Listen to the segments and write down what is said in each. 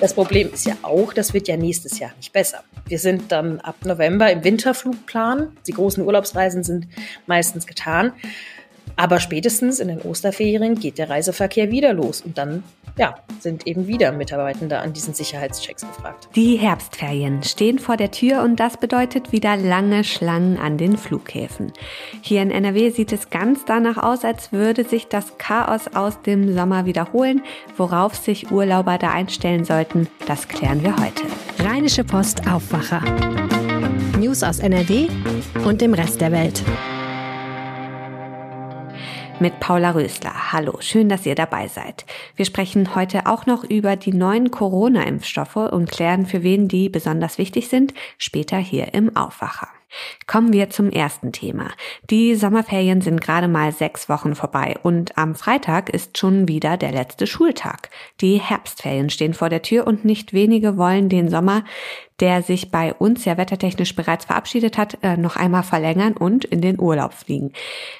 Das Problem ist ja auch, das wird ja nächstes Jahr nicht besser. Wir sind dann ab November im Winterflugplan. Die großen Urlaubsreisen sind meistens getan. Aber spätestens in den Osterferien geht der Reiseverkehr wieder los und dann ja, sind eben wieder Mitarbeitende an diesen Sicherheitschecks gefragt. Die Herbstferien stehen vor der Tür und das bedeutet wieder lange Schlangen an den Flughäfen. Hier in NRW sieht es ganz danach aus, als würde sich das Chaos aus dem Sommer wiederholen. Worauf sich Urlauber da einstellen sollten, das klären wir heute. Rheinische Post Aufwacher. News aus NRW und dem Rest der Welt mit Paula Rösler. Hallo, schön, dass ihr dabei seid. Wir sprechen heute auch noch über die neuen Corona-Impfstoffe und klären, für wen die besonders wichtig sind, später hier im Aufwacher. Kommen wir zum ersten Thema. Die Sommerferien sind gerade mal sechs Wochen vorbei und am Freitag ist schon wieder der letzte Schultag. Die Herbstferien stehen vor der Tür und nicht wenige wollen den Sommer der sich bei uns ja wettertechnisch bereits verabschiedet hat, äh, noch einmal verlängern und in den Urlaub fliegen.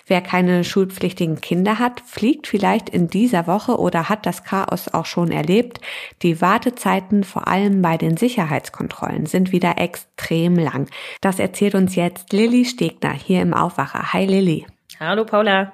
Wer keine schulpflichtigen Kinder hat, fliegt vielleicht in dieser Woche oder hat das Chaos auch schon erlebt. Die Wartezeiten vor allem bei den Sicherheitskontrollen sind wieder extrem lang. Das erzählt uns jetzt Lilly Stegner hier im Aufwacher. Hi Lilly. Hallo Paula.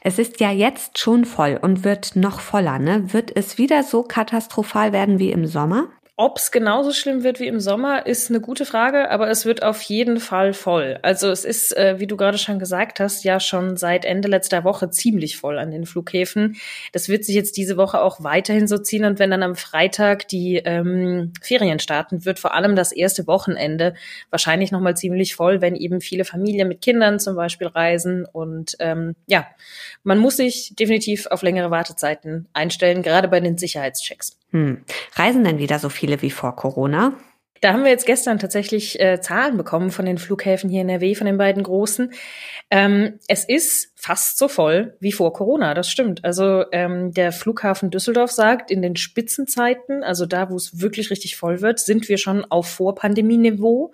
Es ist ja jetzt schon voll und wird noch voller, ne? Wird es wieder so katastrophal werden wie im Sommer? Ob es genauso schlimm wird wie im Sommer, ist eine gute Frage, aber es wird auf jeden Fall voll. Also es ist, äh, wie du gerade schon gesagt hast, ja schon seit Ende letzter Woche ziemlich voll an den Flughäfen. Das wird sich jetzt diese Woche auch weiterhin so ziehen und wenn dann am Freitag die ähm, Ferien starten, wird vor allem das erste Wochenende wahrscheinlich nochmal ziemlich voll, wenn eben viele Familien mit Kindern zum Beispiel reisen und ähm, ja, man muss sich definitiv auf längere Wartezeiten einstellen, gerade bei den Sicherheitschecks. Hm. Reisen denn wieder so viele wie vor Corona? Da haben wir jetzt gestern tatsächlich äh, Zahlen bekommen von den Flughäfen hier in NRW, von den beiden großen. Ähm, es ist fast so voll wie vor Corona, das stimmt. Also ähm, der Flughafen Düsseldorf sagt, in den Spitzenzeiten, also da, wo es wirklich richtig voll wird, sind wir schon auf Vorpandemieniveau.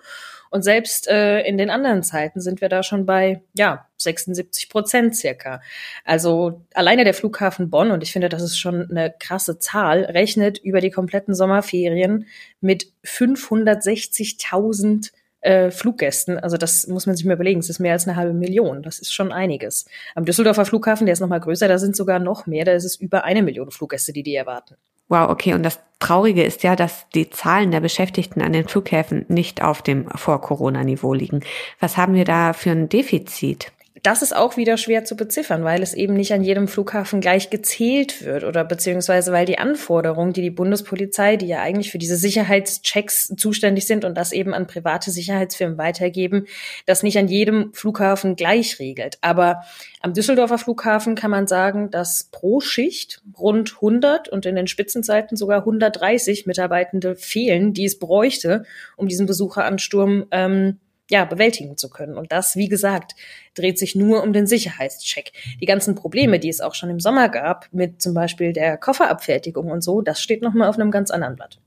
Und selbst äh, in den anderen Zeiten sind wir da schon bei, ja, 76 Prozent circa. Also alleine der Flughafen Bonn, und ich finde, das ist schon eine krasse Zahl, rechnet über die kompletten Sommerferien mit 560.000 äh, Fluggästen. Also das muss man sich mal überlegen. Es ist mehr als eine halbe Million. Das ist schon einiges. Am Düsseldorfer Flughafen, der ist noch mal größer, da sind sogar noch mehr. Da ist es über eine Million Fluggäste, die die erwarten. Wow, okay. Und das Traurige ist ja, dass die Zahlen der Beschäftigten an den Flughäfen nicht auf dem Vor-Corona-Niveau liegen. Was haben wir da für ein Defizit? Das ist auch wieder schwer zu beziffern, weil es eben nicht an jedem Flughafen gleich gezählt wird oder beziehungsweise weil die Anforderungen, die die Bundespolizei, die ja eigentlich für diese Sicherheitschecks zuständig sind und das eben an private Sicherheitsfirmen weitergeben, das nicht an jedem Flughafen gleich regelt. Aber am Düsseldorfer Flughafen kann man sagen, dass pro Schicht rund 100 und in den Spitzenzeiten sogar 130 Mitarbeitende fehlen, die es bräuchte, um diesen Besucheransturm ähm, ja, bewältigen zu können. Und das, wie gesagt, dreht sich nur um den Sicherheitscheck. Die ganzen Probleme, die es auch schon im Sommer gab, mit zum Beispiel der Kofferabfertigung und so, das steht nochmal auf einem ganz anderen Blatt.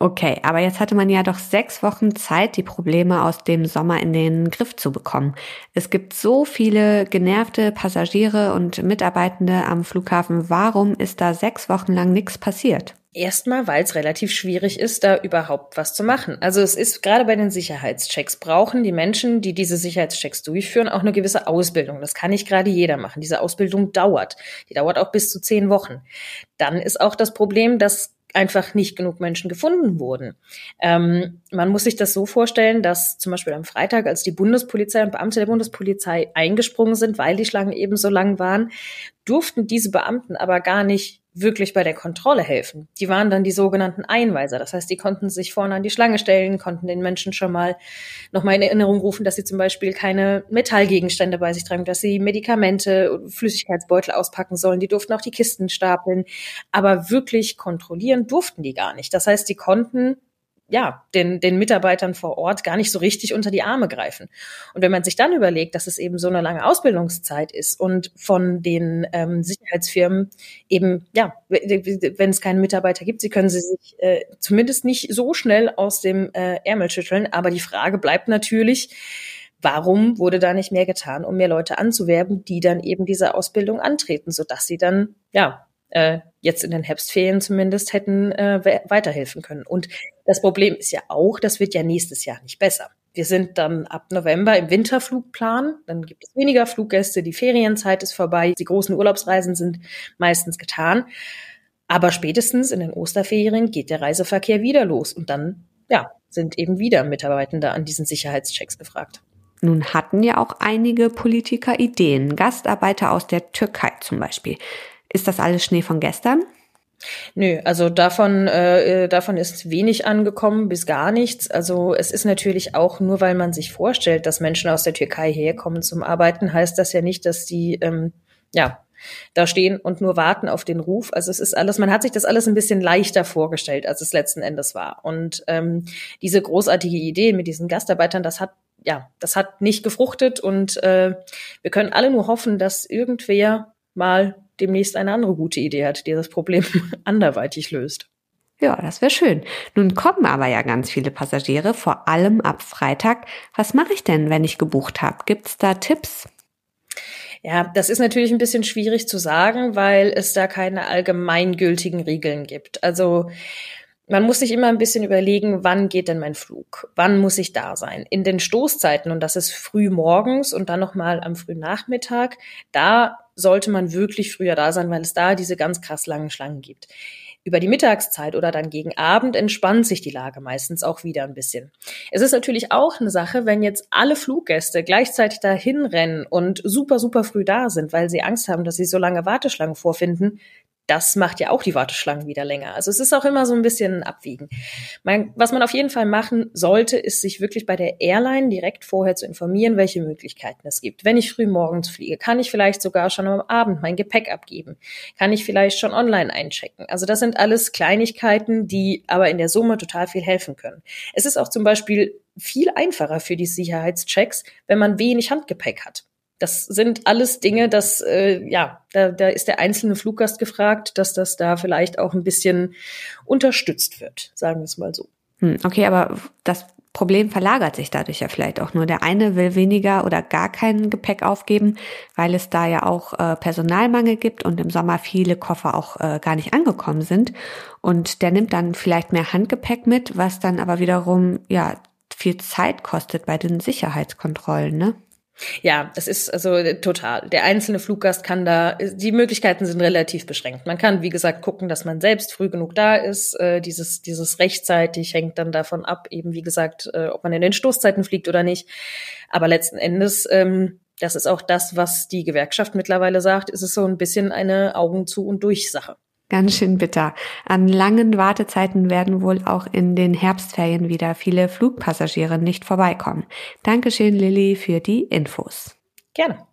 Okay, aber jetzt hatte man ja doch sechs Wochen Zeit, die Probleme aus dem Sommer in den Griff zu bekommen. Es gibt so viele genervte Passagiere und Mitarbeitende am Flughafen. Warum ist da sechs Wochen lang nichts passiert? Erstmal, weil es relativ schwierig ist, da überhaupt was zu machen. Also es ist gerade bei den Sicherheitschecks brauchen die Menschen, die diese Sicherheitschecks durchführen, auch eine gewisse Ausbildung. Das kann nicht gerade jeder machen. Diese Ausbildung dauert. Die dauert auch bis zu zehn Wochen. Dann ist auch das Problem, dass einfach nicht genug Menschen gefunden wurden. Ähm, man muss sich das so vorstellen, dass zum Beispiel am Freitag, als die Bundespolizei und Beamte der Bundespolizei eingesprungen sind, weil die Schlangen eben so lang waren, durften diese Beamten aber gar nicht wirklich bei der Kontrolle helfen. Die waren dann die sogenannten Einweiser. Das heißt, die konnten sich vorne an die Schlange stellen, konnten den Menschen schon mal nochmal in Erinnerung rufen, dass sie zum Beispiel keine Metallgegenstände bei sich tragen, dass sie Medikamente, Flüssigkeitsbeutel auspacken sollen. Die durften auch die Kisten stapeln. Aber wirklich kontrollieren durften die gar nicht. Das heißt, die konnten ja, den, den Mitarbeitern vor Ort gar nicht so richtig unter die Arme greifen. Und wenn man sich dann überlegt, dass es eben so eine lange Ausbildungszeit ist und von den ähm, Sicherheitsfirmen eben, ja, wenn es keinen Mitarbeiter gibt, sie können sie sich äh, zumindest nicht so schnell aus dem äh, Ärmel schütteln. Aber die Frage bleibt natürlich, warum wurde da nicht mehr getan, um mehr Leute anzuwerben, die dann eben diese Ausbildung antreten, sodass sie dann, ja, äh, jetzt in den Herbstferien zumindest hätten äh, weiterhelfen können. Und das Problem ist ja auch, das wird ja nächstes Jahr nicht besser. Wir sind dann ab November im Winterflugplan. Dann gibt es weniger Fluggäste. Die Ferienzeit ist vorbei. Die großen Urlaubsreisen sind meistens getan. Aber spätestens in den Osterferien geht der Reiseverkehr wieder los. Und dann, ja, sind eben wieder Mitarbeitende an diesen Sicherheitschecks gefragt. Nun hatten ja auch einige Politiker Ideen. Gastarbeiter aus der Türkei zum Beispiel. Ist das alles Schnee von gestern? Nö, also davon, äh, davon ist wenig angekommen bis gar nichts. Also es ist natürlich auch nur, weil man sich vorstellt, dass Menschen aus der Türkei herkommen zum Arbeiten, heißt das ja nicht, dass die ähm, ja da stehen und nur warten auf den Ruf. Also es ist alles, man hat sich das alles ein bisschen leichter vorgestellt, als es letzten Endes war. Und ähm, diese großartige Idee mit diesen Gastarbeitern, das hat ja, das hat nicht gefruchtet und äh, wir können alle nur hoffen, dass irgendwer mal demnächst eine andere gute Idee hat, die das Problem anderweitig löst. Ja, das wäre schön. Nun kommen aber ja ganz viele Passagiere, vor allem ab Freitag. Was mache ich denn, wenn ich gebucht habe? Gibt's da Tipps? Ja, das ist natürlich ein bisschen schwierig zu sagen, weil es da keine allgemeingültigen Regeln gibt. Also man muss sich immer ein bisschen überlegen, wann geht denn mein Flug? Wann muss ich da sein? In den Stoßzeiten, und das ist früh morgens und dann nochmal am frühen Nachmittag, da sollte man wirklich früher da sein, weil es da diese ganz krass langen Schlangen gibt. Über die Mittagszeit oder dann gegen Abend entspannt sich die Lage meistens auch wieder ein bisschen. Es ist natürlich auch eine Sache, wenn jetzt alle Fluggäste gleichzeitig dahin rennen und super, super früh da sind, weil sie Angst haben, dass sie so lange Warteschlangen vorfinden, das macht ja auch die Warteschlangen wieder länger. Also es ist auch immer so ein bisschen ein Abwiegen. Mein, was man auf jeden Fall machen sollte, ist sich wirklich bei der Airline direkt vorher zu informieren, welche Möglichkeiten es gibt. Wenn ich früh morgens fliege, kann ich vielleicht sogar schon am Abend mein Gepäck abgeben? Kann ich vielleicht schon online einchecken? Also das sind alles Kleinigkeiten, die aber in der Summe total viel helfen können. Es ist auch zum Beispiel viel einfacher für die Sicherheitschecks, wenn man wenig Handgepäck hat. Das sind alles Dinge, dass äh, ja, da, da ist der einzelne Fluggast gefragt, dass das da vielleicht auch ein bisschen unterstützt wird, sagen wir es mal so. Hm, okay, aber das Problem verlagert sich dadurch ja vielleicht auch nur. Der eine will weniger oder gar kein Gepäck aufgeben, weil es da ja auch äh, Personalmangel gibt und im Sommer viele Koffer auch äh, gar nicht angekommen sind. Und der nimmt dann vielleicht mehr Handgepäck mit, was dann aber wiederum ja viel Zeit kostet bei den Sicherheitskontrollen, ne? Ja, es ist also äh, total. Der einzelne Fluggast kann da, die Möglichkeiten sind relativ beschränkt. Man kann, wie gesagt, gucken, dass man selbst früh genug da ist. Äh, dieses, dieses rechtzeitig hängt dann davon ab, eben wie gesagt, äh, ob man in den Stoßzeiten fliegt oder nicht. Aber letzten Endes, ähm, das ist auch das, was die Gewerkschaft mittlerweile sagt, ist es so ein bisschen eine Augen zu und durch Sache. Ganz schön bitter. An langen Wartezeiten werden wohl auch in den Herbstferien wieder viele Flugpassagiere nicht vorbeikommen. Dankeschön, Lilly, für die Infos. Gerne.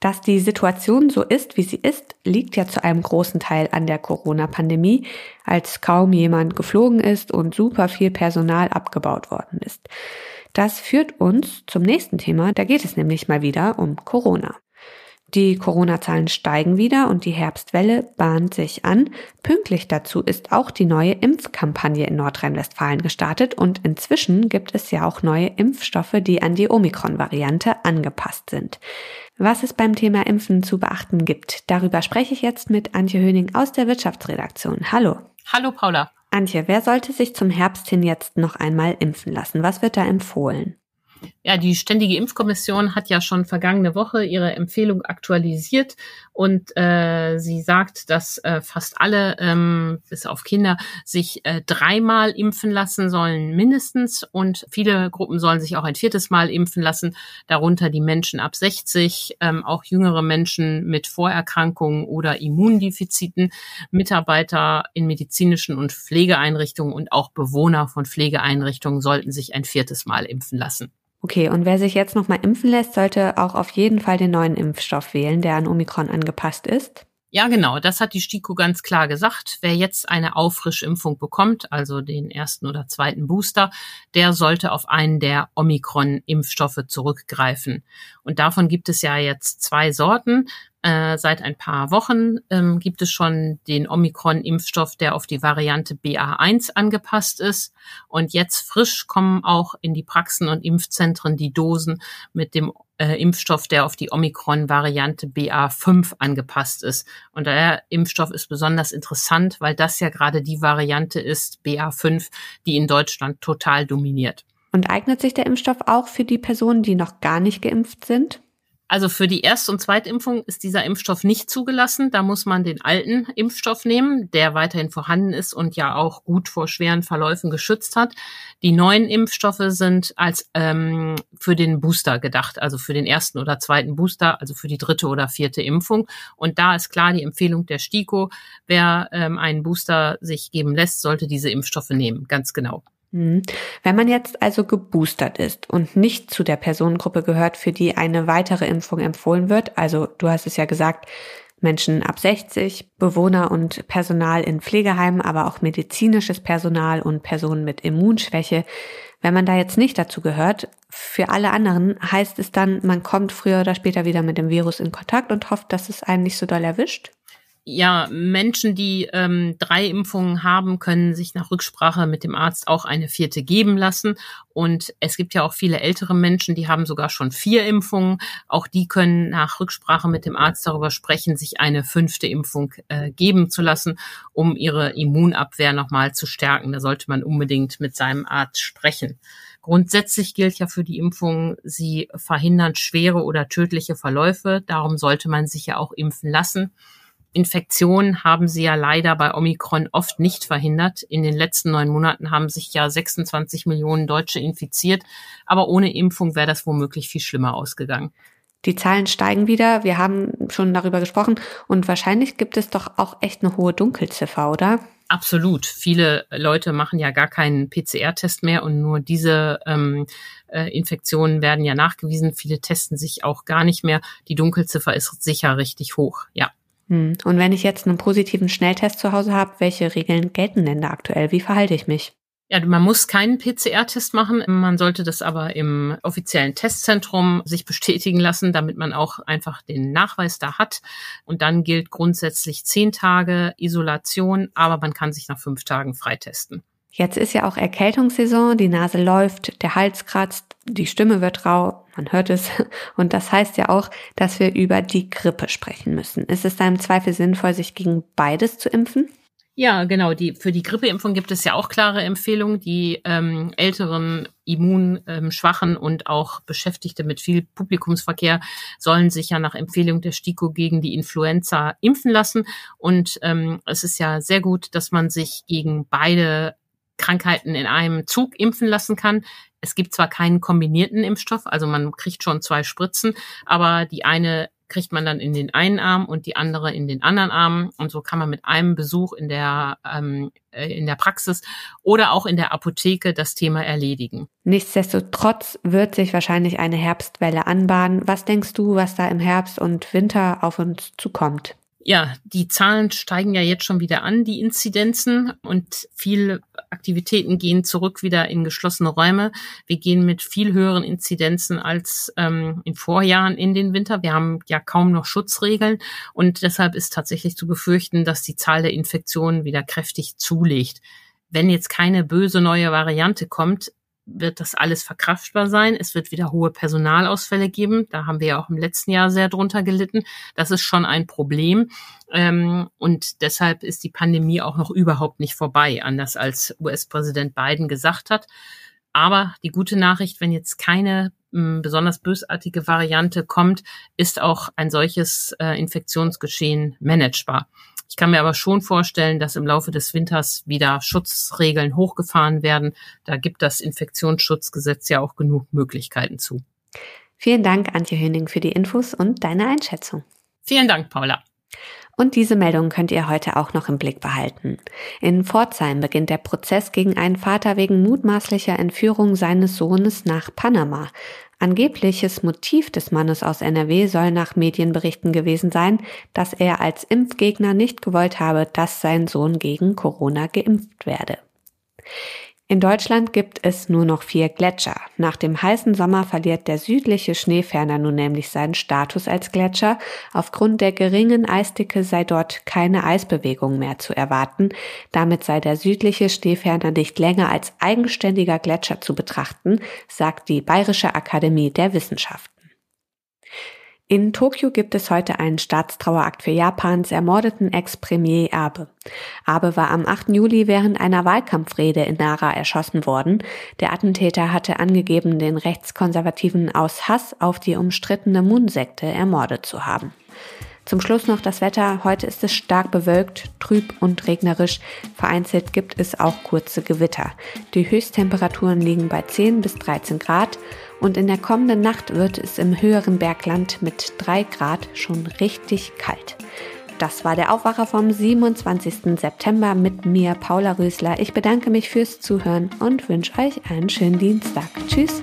Dass die Situation so ist, wie sie ist, liegt ja zu einem großen Teil an der Corona-Pandemie, als kaum jemand geflogen ist und super viel Personal abgebaut worden ist. Das führt uns zum nächsten Thema, da geht es nämlich mal wieder um Corona. Die Corona-Zahlen steigen wieder und die Herbstwelle bahnt sich an. Pünktlich dazu ist auch die neue Impfkampagne in Nordrhein-Westfalen gestartet und inzwischen gibt es ja auch neue Impfstoffe, die an die Omikron-Variante angepasst sind. Was es beim Thema Impfen zu beachten gibt, darüber spreche ich jetzt mit Antje Höning aus der Wirtschaftsredaktion. Hallo. Hallo Paula. Antje, wer sollte sich zum Herbst hin jetzt noch einmal impfen lassen? Was wird da empfohlen? Ja, die Ständige Impfkommission hat ja schon vergangene Woche ihre Empfehlung aktualisiert und äh, sie sagt, dass äh, fast alle, ähm, bis auf Kinder, sich äh, dreimal impfen lassen sollen mindestens und viele Gruppen sollen sich auch ein viertes Mal impfen lassen, darunter die Menschen ab 60, ähm, auch jüngere Menschen mit Vorerkrankungen oder Immundefiziten, Mitarbeiter in medizinischen und Pflegeeinrichtungen und auch Bewohner von Pflegeeinrichtungen sollten sich ein viertes Mal impfen lassen. Okay, und wer sich jetzt nochmal impfen lässt, sollte auch auf jeden Fall den neuen Impfstoff wählen, der an Omikron angepasst ist. Ja, genau, das hat die STIKO ganz klar gesagt. Wer jetzt eine Auffrischimpfung bekommt, also den ersten oder zweiten Booster, der sollte auf einen der Omikron-Impfstoffe zurückgreifen. Und davon gibt es ja jetzt zwei Sorten. Äh, seit ein paar Wochen ähm, gibt es schon den Omikron-Impfstoff, der auf die Variante BA1 angepasst ist. Und jetzt frisch kommen auch in die Praxen und Impfzentren die Dosen mit dem äh, Impfstoff, der auf die Omikron-Variante BA5 angepasst ist. Und der Impfstoff ist besonders interessant, weil das ja gerade die Variante ist, BA5, die in Deutschland total dominiert. Und eignet sich der Impfstoff auch für die Personen, die noch gar nicht geimpft sind? Also für die Erst- und Zweitimpfung ist dieser Impfstoff nicht zugelassen. Da muss man den alten Impfstoff nehmen, der weiterhin vorhanden ist und ja auch gut vor schweren Verläufen geschützt hat. Die neuen Impfstoffe sind als ähm, für den Booster gedacht, also für den ersten oder zweiten Booster, also für die dritte oder vierte Impfung. Und da ist klar die Empfehlung der STIKO, wer ähm, einen Booster sich geben lässt, sollte diese Impfstoffe nehmen, ganz genau. Hm. Wenn man jetzt also geboostert ist und nicht zu der Personengruppe gehört, für die eine weitere Impfung empfohlen wird, also du hast es ja gesagt, Menschen ab 60, Bewohner und Personal in Pflegeheimen, aber auch medizinisches Personal und Personen mit Immunschwäche. Wenn man da jetzt nicht dazu gehört, für alle anderen heißt es dann, man kommt früher oder später wieder mit dem Virus in Kontakt und hofft, dass es einen nicht so doll erwischt? Ja, Menschen, die ähm, drei Impfungen haben, können sich nach Rücksprache mit dem Arzt auch eine vierte geben lassen. Und es gibt ja auch viele ältere Menschen, die haben sogar schon vier Impfungen. Auch die können nach Rücksprache mit dem Arzt darüber sprechen, sich eine fünfte Impfung äh, geben zu lassen, um ihre Immunabwehr nochmal zu stärken. Da sollte man unbedingt mit seinem Arzt sprechen. Grundsätzlich gilt ja für die Impfung, sie verhindern schwere oder tödliche Verläufe. Darum sollte man sich ja auch impfen lassen. Infektionen haben sie ja leider bei Omikron oft nicht verhindert. In den letzten neun Monaten haben sich ja 26 Millionen Deutsche infiziert, aber ohne Impfung wäre das womöglich viel schlimmer ausgegangen. Die Zahlen steigen wieder, wir haben schon darüber gesprochen und wahrscheinlich gibt es doch auch echt eine hohe Dunkelziffer, oder? Absolut. Viele Leute machen ja gar keinen PCR-Test mehr und nur diese ähm, äh, Infektionen werden ja nachgewiesen. Viele testen sich auch gar nicht mehr. Die Dunkelziffer ist sicher richtig hoch, ja. Hm. Und wenn ich jetzt einen positiven Schnelltest zu Hause habe, welche Regeln gelten denn da aktuell? Wie verhalte ich mich? Ja, man muss keinen PCR-Test machen. Man sollte das aber im offiziellen Testzentrum sich bestätigen lassen, damit man auch einfach den Nachweis da hat. Und dann gilt grundsätzlich zehn Tage Isolation, aber man kann sich nach fünf Tagen freitesten. Jetzt ist ja auch Erkältungssaison, die Nase läuft, der Hals kratzt, die Stimme wird rau, man hört es. Und das heißt ja auch, dass wir über die Grippe sprechen müssen. Ist es da im Zweifel sinnvoll, sich gegen beides zu impfen? Ja, genau. Die, für die Grippeimpfung gibt es ja auch klare Empfehlungen. Die ähm, älteren, immunschwachen ähm, und auch Beschäftigte mit viel Publikumsverkehr sollen sich ja nach Empfehlung der STIKO gegen die Influenza impfen lassen. Und ähm, es ist ja sehr gut, dass man sich gegen beide Krankheiten in einem Zug impfen lassen kann. Es gibt zwar keinen kombinierten Impfstoff, also man kriegt schon zwei Spritzen, aber die eine kriegt man dann in den einen Arm und die andere in den anderen Arm. Und so kann man mit einem Besuch in der, ähm, äh, in der Praxis oder auch in der Apotheke das Thema erledigen. Nichtsdestotrotz wird sich wahrscheinlich eine Herbstwelle anbahnen. Was denkst du, was da im Herbst und Winter auf uns zukommt? Ja, die Zahlen steigen ja jetzt schon wieder an, die Inzidenzen und viele Aktivitäten gehen zurück wieder in geschlossene Räume. Wir gehen mit viel höheren Inzidenzen als ähm, in Vorjahren in den Winter. Wir haben ja kaum noch Schutzregeln und deshalb ist tatsächlich zu befürchten, dass die Zahl der Infektionen wieder kräftig zulegt. Wenn jetzt keine böse neue Variante kommt, wird das alles verkraftbar sein. Es wird wieder hohe Personalausfälle geben. Da haben wir ja auch im letzten Jahr sehr drunter gelitten. Das ist schon ein Problem. Ähm, und deshalb ist die Pandemie auch noch überhaupt nicht vorbei, anders als US-Präsident Biden gesagt hat. Aber die gute Nachricht, wenn jetzt keine m, besonders bösartige Variante kommt, ist auch ein solches äh, Infektionsgeschehen managebar. Ich kann mir aber schon vorstellen, dass im Laufe des Winters wieder Schutzregeln hochgefahren werden. Da gibt das Infektionsschutzgesetz ja auch genug Möglichkeiten zu. Vielen Dank, Antje Höning, für die Infos und deine Einschätzung. Vielen Dank, Paula. Und diese Meldung könnt ihr heute auch noch im Blick behalten. In Pforzheim beginnt der Prozess gegen einen Vater wegen mutmaßlicher Entführung seines Sohnes nach Panama. Angebliches Motiv des Mannes aus NRW soll nach Medienberichten gewesen sein, dass er als Impfgegner nicht gewollt habe, dass sein Sohn gegen Corona geimpft werde. In Deutschland gibt es nur noch vier Gletscher. Nach dem heißen Sommer verliert der südliche Schneeferner nun nämlich seinen Status als Gletscher. Aufgrund der geringen Eisdicke sei dort keine Eisbewegung mehr zu erwarten. Damit sei der südliche Schneeferner nicht länger als eigenständiger Gletscher zu betrachten, sagt die Bayerische Akademie der Wissenschaften. In Tokio gibt es heute einen Staatstrauerakt für Japans ermordeten Ex-Premier Abe. Abe war am 8. Juli während einer Wahlkampfrede in Nara erschossen worden. Der Attentäter hatte angegeben, den Rechtskonservativen aus Hass auf die umstrittene Moon-Sekte ermordet zu haben. Zum Schluss noch das Wetter. Heute ist es stark bewölkt, trüb und regnerisch. Vereinzelt gibt es auch kurze Gewitter. Die Höchsttemperaturen liegen bei 10 bis 13 Grad und in der kommenden Nacht wird es im höheren Bergland mit 3 Grad schon richtig kalt. Das war der Aufwacher vom 27. September mit mir, Paula Rösler. Ich bedanke mich fürs Zuhören und wünsche euch einen schönen Dienstag. Tschüss.